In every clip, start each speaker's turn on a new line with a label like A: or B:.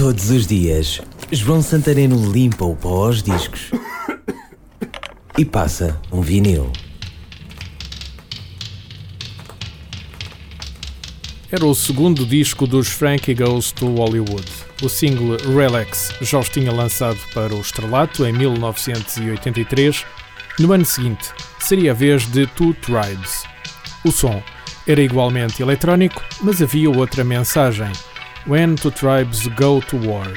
A: Todos os dias, João Santareno limpa o pó aos discos e passa um vinil.
B: Era o segundo disco dos Frankie Goes to Hollywood. O single Relax já os tinha lançado para o estrelato em 1983. No ano seguinte, seria a vez de Two Tribes. O som era igualmente eletrónico, mas havia outra mensagem. When Two Tribes Go to War.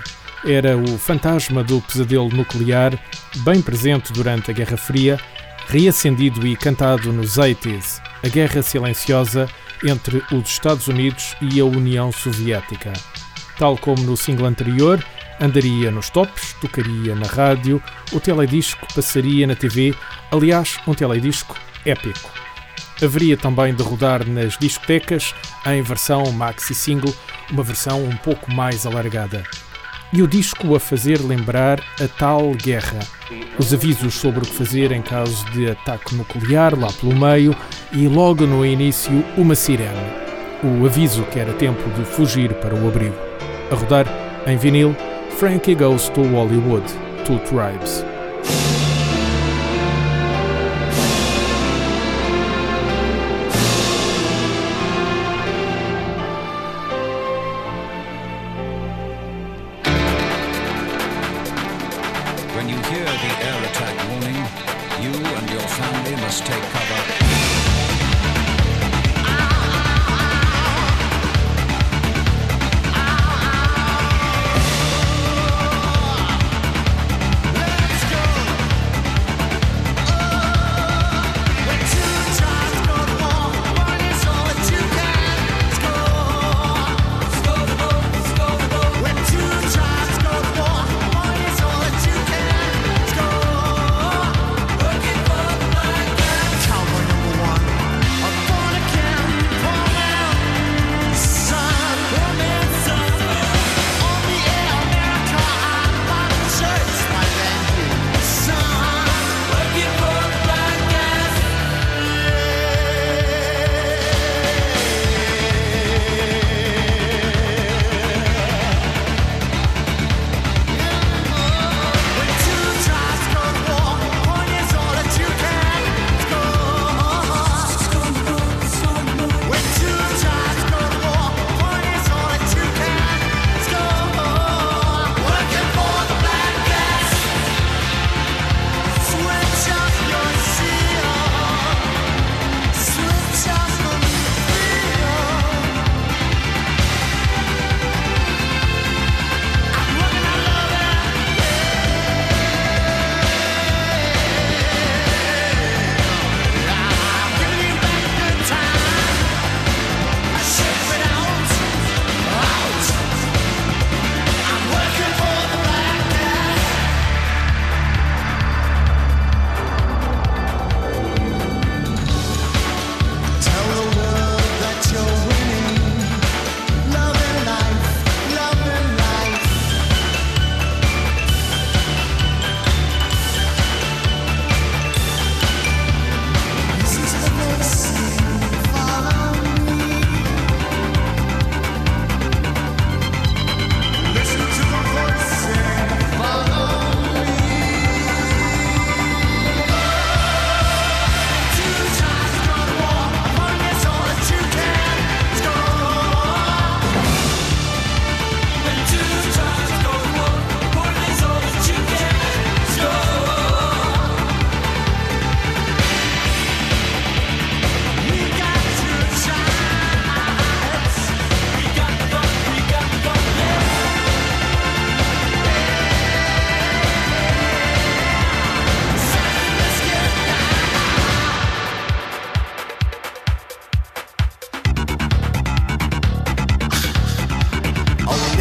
B: Era o fantasma do pesadelo nuclear, bem presente durante a Guerra Fria, reacendido e cantado nos 80s, a guerra silenciosa entre os Estados Unidos e a União Soviética. Tal como no single anterior, andaria nos tops, tocaria na rádio, o teledisco passaria na TV, aliás, um teledisco épico. Haveria também de rodar nas discotecas em versão maxi single, uma versão um pouco mais alargada. E o disco a fazer lembrar a tal guerra. Os avisos sobre o que fazer em caso de ataque nuclear lá pelo meio e logo no início uma sirene. O aviso que era tempo de fugir para o abrigo. A rodar em vinil, Frankie Goes to Hollywood, Two Tribes.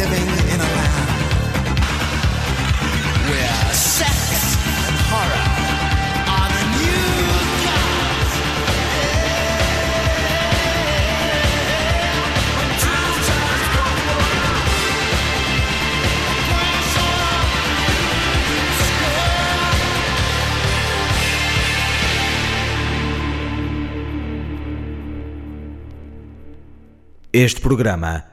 C: Living in a land where sex and horror?
D: Este programa